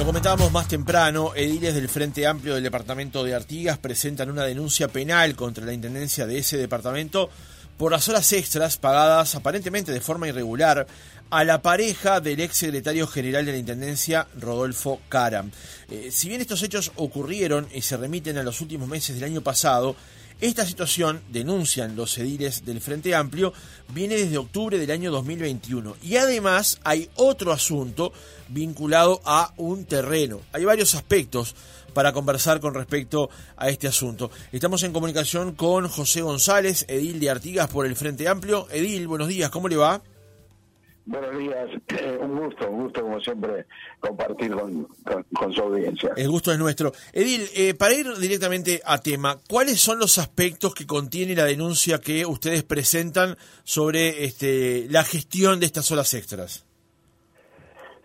Lo comentábamos más temprano, ediles del Frente Amplio del Departamento de Artigas presentan una denuncia penal contra la Intendencia de ese departamento por las horas extras pagadas aparentemente de forma irregular a la pareja del ex secretario general de la Intendencia, Rodolfo Caram. Eh, si bien estos hechos ocurrieron y se remiten a los últimos meses del año pasado, esta situación, denuncian los ediles del Frente Amplio, viene desde octubre del año 2021. Y además hay otro asunto vinculado a un terreno. Hay varios aspectos para conversar con respecto a este asunto. Estamos en comunicación con José González, edil de Artigas por el Frente Amplio. Edil, buenos días, ¿cómo le va? Buenos días, eh, un gusto, un gusto como siempre compartir con, su audiencia. El gusto es nuestro. Edil, eh, para ir directamente a tema, ¿cuáles son los aspectos que contiene la denuncia que ustedes presentan sobre este, la gestión de estas horas extras?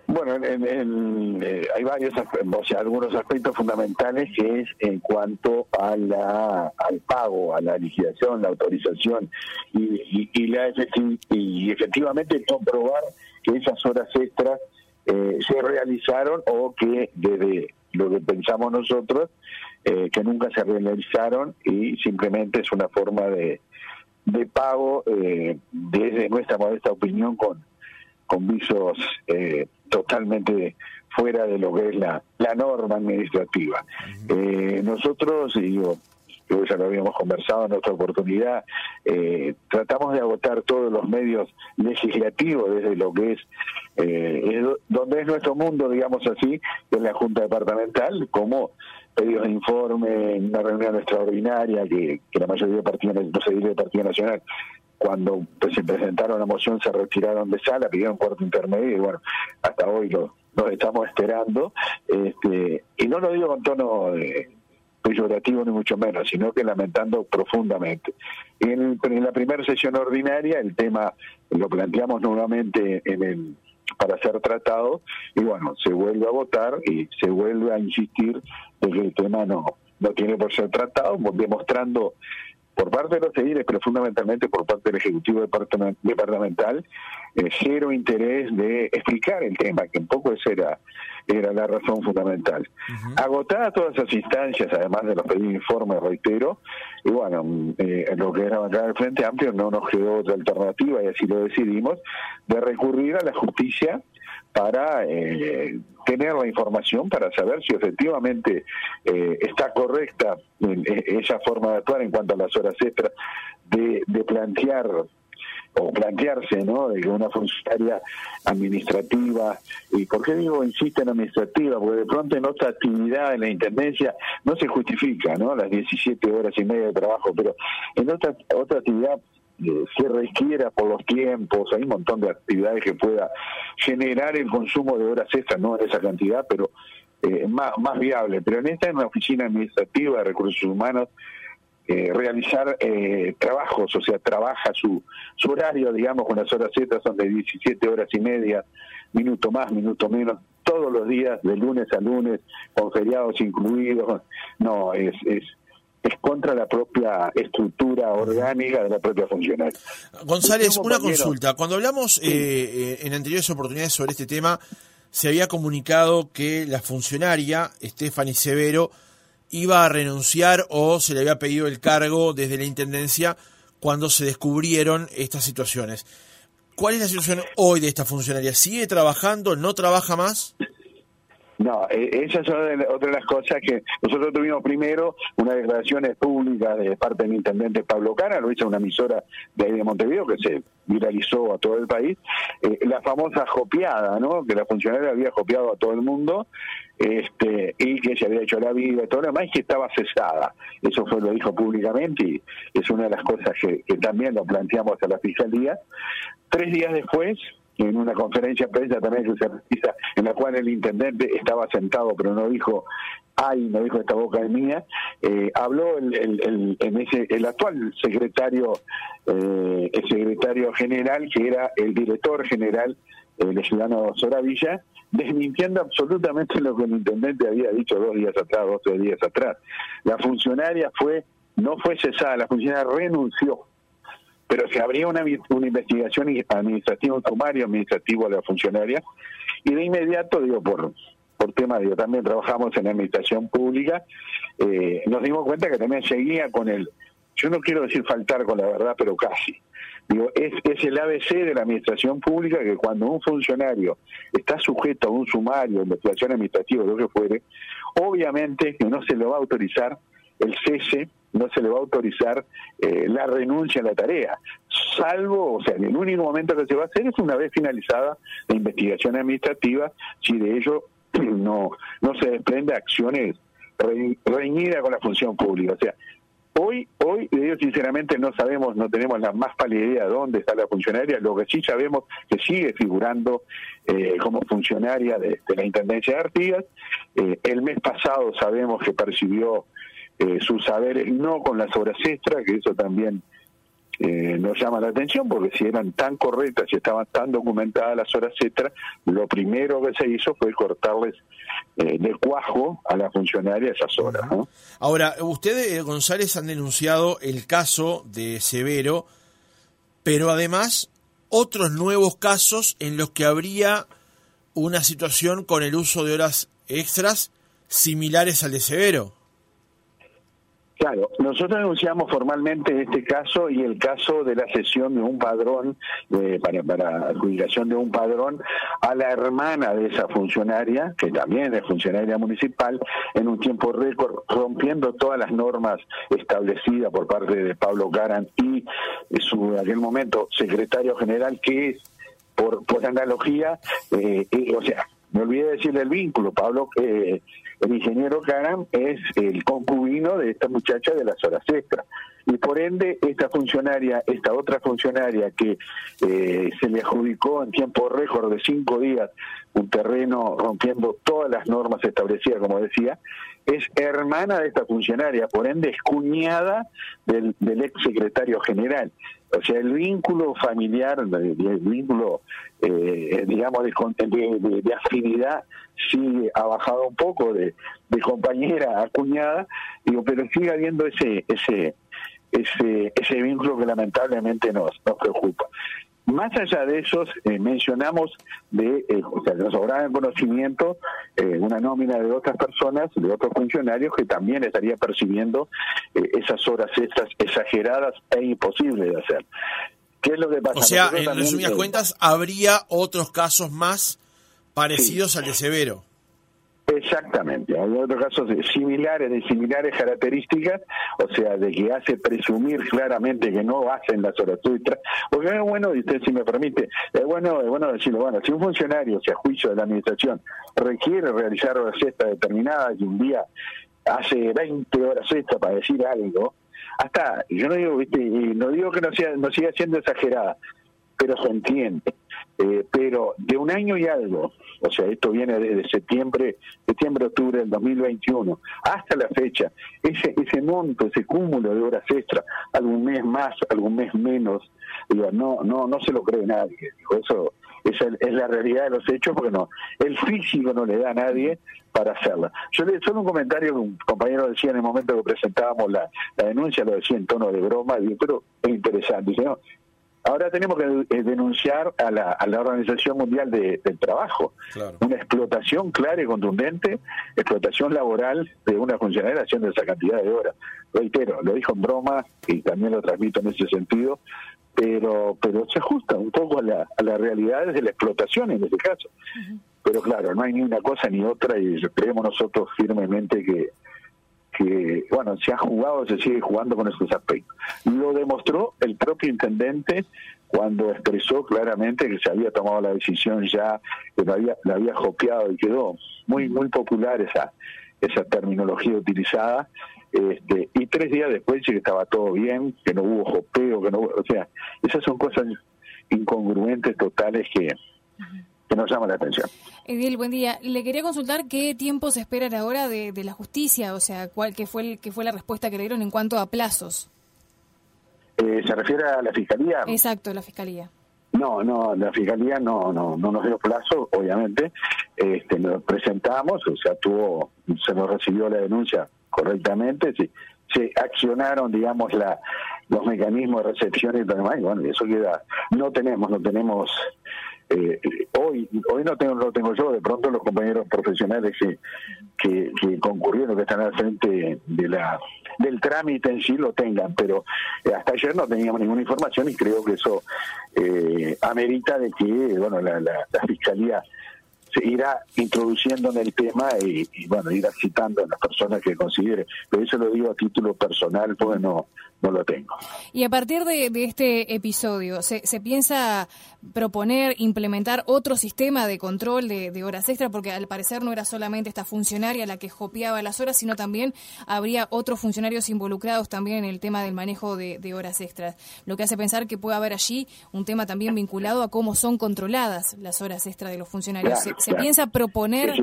Bueno, en, eh, hay varios, o sea, algunos aspectos fundamentales que es en cuanto a la, al pago, a la liquidación, la autorización y, la y efectivamente comprobar que esas horas extras eh, se realizaron o que desde lo que pensamos nosotros, eh, que nunca se realizaron y simplemente es una forma de, de pago desde nuestra modesta opinión con con visos eh, totalmente fuera de lo que es la, la norma administrativa. eh, nosotros, digo, ya lo habíamos conversado en otra oportunidad, eh, tratamos de agotar todos los medios legislativos desde lo que es, eh, donde es nuestro mundo, digamos así, en la Junta Departamental, como pedidos de informe, una reunión extraordinaria que, que la mayoría de partidos, no se del Partido Nacional cuando pues, se presentaron la moción se retiraron de sala, pidieron cuarto intermedio y bueno, hasta hoy lo, estamos esperando. Este, y no lo digo con tono eh, peyorativo ni mucho menos, sino que lamentando profundamente. En, en la primera sesión ordinaria el tema lo planteamos nuevamente en el para ser tratado y bueno, se vuelve a votar y se vuelve a insistir de que el tema no, no tiene por ser tratado, demostrando por parte de los ediles, pero fundamentalmente por parte del Ejecutivo Departamental, eh, cero interés de explicar el tema, que un poco esa era, era la razón fundamental. Agotadas todas esas instancias, además de los pedidos de informes, reitero, y bueno, eh, lo que era bancar del Frente Amplio no nos quedó otra alternativa, y así lo decidimos, de recurrir a la justicia para eh, tener la información para saber si efectivamente eh, está correcta esa forma de actuar en cuanto a las horas extras de, de plantear o plantearse, ¿no? De que una funcionaria administrativa, y por qué digo insiste en administrativa, porque de pronto en otra actividad en la intendencia no se justifica, ¿no? Las 17 horas y media de trabajo, pero en otra otra actividad se requiera por los tiempos, hay un montón de actividades que pueda generar el consumo de horas extras, no en esa cantidad, pero eh, más, más viable. Pero en esta en una oficina administrativa de recursos humanos, eh, realizar eh, trabajos, o sea, trabaja su, su horario, digamos, con las horas extras son de 17 horas y media, minuto más, minuto menos, todos los días, de lunes a lunes, con feriados incluidos. No, es, es es contra la propia estructura orgánica de la propia funcionaria. González, una consulta. Cuando hablamos eh, eh, en anteriores oportunidades sobre este tema, se había comunicado que la funcionaria, Stephanie Severo, iba a renunciar o se le había pedido el cargo desde la Intendencia cuando se descubrieron estas situaciones. ¿Cuál es la situación hoy de esta funcionaria? ¿Sigue trabajando? ¿No trabaja más? No, eh, esa es otra de las cosas que nosotros tuvimos primero unas declaraciones públicas de parte del intendente Pablo Cara, lo hizo una emisora de ahí de Montevideo que se viralizó a todo el país, eh, la famosa jopeada, ¿no? Que la funcionaria había jopeado a todo el mundo este y que se había hecho la vida y todo lo demás y que estaba cesada. Eso fue lo dijo públicamente y es una de las cosas que, que también lo planteamos a la fiscalía. Tres días después en una conferencia prensa también que se realiza, en la cual el intendente estaba sentado, pero no dijo, ay, no dijo esta boca es mía, eh, habló el, el, en ese, el actual secretario, eh, el secretario general, que era el director general, el ciudadano Soravilla, desmintiendo absolutamente lo que el intendente había dicho dos días atrás, dos tres días atrás. La funcionaria fue, no fue cesada, la funcionaria renunció pero se abría una, una investigación administrativa, un sumario administrativo a la funcionaria, y de inmediato, digo, por, por tema de también trabajamos en administración pública, eh, nos dimos cuenta que también seguía con el, yo no quiero decir faltar con la verdad, pero casi. Digo, es, es el ABC de la administración pública que cuando un funcionario está sujeto a un sumario, investigación administrativa, lo que fuere, obviamente que no se le va a autorizar el cese no se le va a autorizar eh, la renuncia a la tarea, salvo, o sea, en el único momento que se va a hacer es una vez finalizada la investigación administrativa, si de ello no, no se desprende acciones reñidas con la función pública. O sea, Hoy, hoy, ellos sinceramente no sabemos, no tenemos la más pálida idea de dónde está la funcionaria, lo que sí sabemos que sigue figurando eh, como funcionaria de, la Intendencia de Artigas. Eh, el mes pasado sabemos que percibió eh, sus saberes no con las obras extras, que eso también eh, nos llama la atención, porque si eran tan correctas y estaban tan documentadas las horas extras, lo primero que se hizo fue cortarles eh, de cuajo a la funcionaria esas horas. Ahora, ustedes, González, han denunciado el caso de Severo, pero además otros nuevos casos en los que habría una situación con el uso de horas extras similares al de Severo. Claro, nosotros denunciamos formalmente este caso y el caso de la cesión de un padrón, eh, para, para adjudicación de un padrón, a la hermana de esa funcionaria, que también es funcionaria municipal, en un tiempo récord, rompiendo todas las normas establecidas por parte de Pablo Caran y su, en aquel momento, secretario general, que es, por, por analogía, eh, eh, o sea, me olvidé decirle el vínculo, Pablo, el ingeniero Karam es el concubino de esta muchacha de las horas extras. Y por ende, esta funcionaria, esta otra funcionaria que eh, se le adjudicó en tiempo récord de cinco días un terreno rompiendo todas las normas establecidas, como decía, es hermana de esta funcionaria, por ende es cuñada del ex secretario general. O sea, el vínculo familiar, el vínculo, eh, digamos, de, de, afinidad sí ha bajado un poco de, de compañera a cuñada, digo, pero sigue habiendo ese, ese, ese, ese vínculo que lamentablemente nos, nos preocupa. Más allá de esos, eh, mencionamos de, eh, o sea, nos sobraba conocimiento eh, una nómina de otras personas, de otros funcionarios que también estarían percibiendo esas horas extras exageradas e imposibles de hacer. ¿Qué es lo que pasa? O sea, en resumidas cuentas, habría otros casos más parecidos al de Severo. Exactamente, hay otros casos similares, de similares características, o sea, de que hace presumir claramente que no hacen las horas extras, porque es bueno, y usted si me permite, es bueno, es bueno decirlo, bueno, si un funcionario, si a juicio de la administración, requiere realizar horas extras determinadas y un día hace 20 horas extras para decir algo, hasta, yo no digo, ¿viste? no digo que no, sea, no siga siendo exagerada, pero se entiende. Eh, pero de un año y algo, o sea, esto viene desde septiembre, septiembre, octubre del 2021, hasta la fecha, ese, ese monto, ese cúmulo de horas extra, algún mes más, algún mes menos, digo, no, no, no se lo cree nadie. Eso esa es la realidad de los hechos, porque no, el físico no le da a nadie para hacerla. Yo le solo un comentario que un compañero decía en el momento que presentábamos la, denuncia, lo decía en tono de broma, pero es interesante. Dice, no, Ahora tenemos que eh, denunciar a la, a la Organización Mundial del Trabajo una explotación clara y contundente, explotación laboral de una funcionaria haciendo esa cantidad de horas. Reitero, lo dijo en broma y también lo transmito en ese sentido, pero pero se ajusta un poco a la, a la realidad de la explotación en ese caso. Pero claro, no hay ni una cosa ni otra y creemos nosotros firmemente que que, bueno, se ha jugado, se sigue jugando con esos aspectos. Lo demostró el propio intendente cuando expresó claramente que se había tomado la decisión ya, que lo había, la había copiado y quedó muy, muy popular esa, esa terminología utilizada. Este, y tres días después que estaba todo bien, que no hubo jopeo, que no o sea, esas son cosas incongruentes totales que, que nos llama la atención. Edil, buen día. Le quería consultar qué tiempo se espera ahora de, la justicia, o sea, cuál qué fue el, qué fue la respuesta que le dieron en cuanto a plazos. Eh, ¿Se refiere a la fiscalía? Exacto, la fiscalía. No, no, la fiscalía no, no, no nos dio plazo, obviamente. Este, nos presentamos, o sea, tuvo, se nos recibió la denuncia correctamente, sí, se accionaron, digamos, la, los mecanismos de recepción y demás, y bueno, eso queda, no tenemos, no tenemos eh, hoy hoy no tengo no tengo yo de pronto los compañeros profesionales que, que, concurrieron que están al frente de la del trámite en sí lo tengan pero hasta ayer no teníamos ninguna información y creo que eso eh, amerita de que bueno la, la, la fiscalía se irá introduciendo en el tema y, bueno, irá citando a las personas que considere. Pero eso lo digo a título personal, porque no, no lo tengo. Y a partir de, este episodio, ¿se, piensa proponer, implementar otro sistema de control de, horas extra? Porque al parecer no era solamente esta funcionaria la que copiaba las horas, sino también habría otros funcionarios involucrados también en el tema del manejo de, horas extras. Lo que hace pensar que puede haber allí un tema también vinculado a cómo son controladas las horas extras de los funcionarios. ¿Se, piensa proponer...?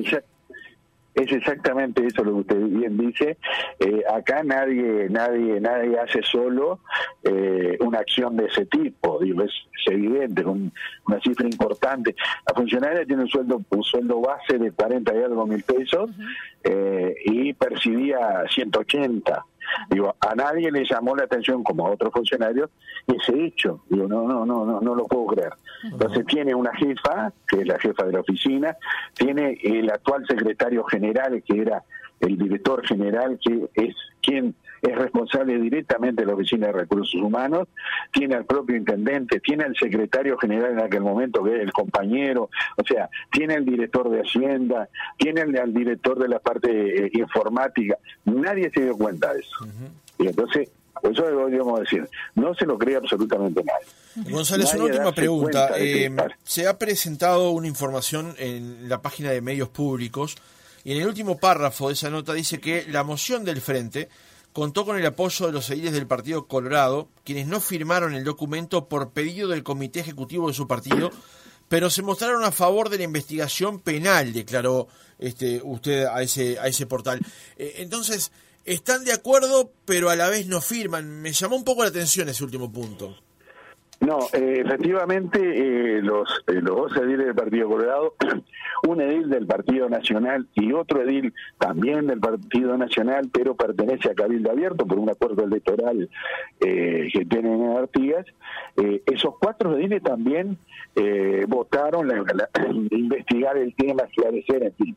Es exactamente eso lo que usted bien dice. Eh, acá nadie, nadie, nadie hace solo eh, una acción de ese tipo. Digo, es, evidente, con una cifra importante. La funcionaria tiene un sueldo, un sueldo base de 40 y algo mil pesos eh, y percibía 180. Digo, a nadie le llamó la atención, como a otros funcionarios, ese hecho. Digo, no, no, no, no, no lo puedo creer. Entonces tiene una jefa, que es la jefa de la oficina, tiene el actual secretario general, que era el director general, que es quien es responsable directamente de la Oficina de Recursos Humanos, tiene al propio intendente, tiene al secretario general en aquel momento, que es el compañero, o sea, tiene al director de Hacienda, tiene al, director de la parte eh, informática. Nadie se dio cuenta de eso. Y entonces, eso debemos decir, no se lo cree absolutamente nadie. González, una última pregunta. Eh, se ha presentado una información en la página de medios públicos y en el último párrafo de esa nota dice que la moción del frente contó con el apoyo de los ediles del Partido Colorado, quienes no firmaron el documento por pedido del comité ejecutivo de su partido, pero se mostraron a favor de la investigación penal, declaró este, usted a ese, a ese portal. Eh, entonces, están de acuerdo, pero a la vez no firman. Me llamó un poco la atención ese último punto. No, eh, efectivamente, eh, los, eh, los dos ediles del Partido Colorado, un edil del Partido Nacional y otro edil también del Partido Nacional, pero pertenece a Cabildo Abierto por un acuerdo electoral que tienen en Artigas, esos cuatro ediles también votaron la, investigar el tema, esclarecer, en fin.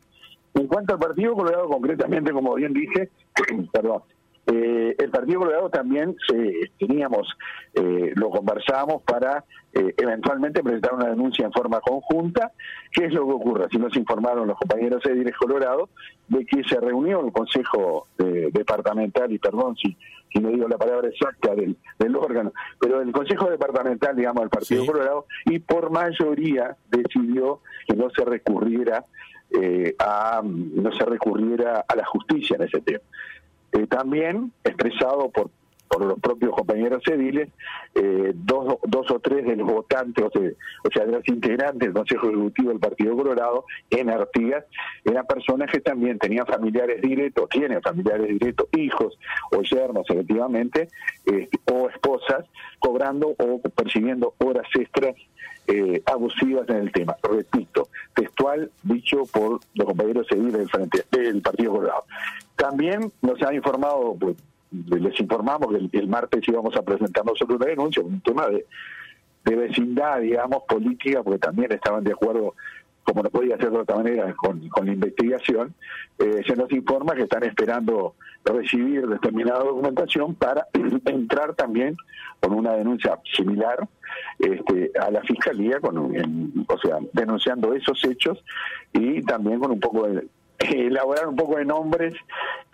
En cuanto al Partido Colorado, concretamente, como bien dije, perdón, eh, el Partido Colorado también teníamos, eh, lo conversábamos para eh, eventualmente presentar una denuncia en forma conjunta. ¿Qué es lo que ocurre? Si nos informaron los compañeros de Ediles Colorado de que se reunió el Consejo Departamental, y perdón si, si no digo la palabra exacta del, órgano, pero el Consejo Departamental, digamos, del Partido Colorado, y por mayoría decidió que no se recurriera a no se recurriera a la justicia en ese tema. Eh, también expresado por, por los propios compañeros ediles, eh, dos, dos o tres de los votantes, o sea, o sea, de los integrantes del Consejo Ejecutivo del Partido Colorado en Artigas, eran personas que también tenían familiares directos, tienen familiares directos, hijos o yernos, efectivamente, este, o esposas, cobrando o percibiendo horas extras eh, abusivas en el tema. Repito, textual dicho por los compañeros ediles del, frente, del Partido Colorado. También nos han informado, pues, les informamos que el, martes íbamos a presentar nosotros una denuncia, un tema de, de vecindad, digamos, política, porque también estaban de acuerdo como no podía ser de otra manera con, con la investigación, eh, se nos informa que están esperando recibir determinada documentación para entrar también con una denuncia similar este, a la fiscalía, con, o sea, denunciando esos hechos y también con un poco de, elaborar un poco de nombres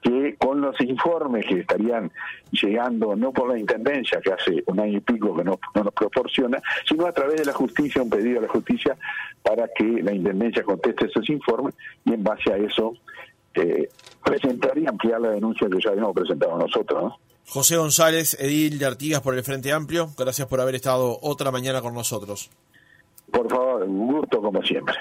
que con los informes que estarían llegando, no por la Intendencia, que hace un año y pico que no, nos proporciona, sino a través de la justicia, un pedido a la justicia para que la Intendencia conteste esos informes y en base a eso eh, presentar y ampliar la denuncia que ya habíamos presentado nosotros. José González, Edil de Artigas por el Frente Amplio, gracias por haber estado otra mañana con nosotros. Por favor, un gusto como siempre.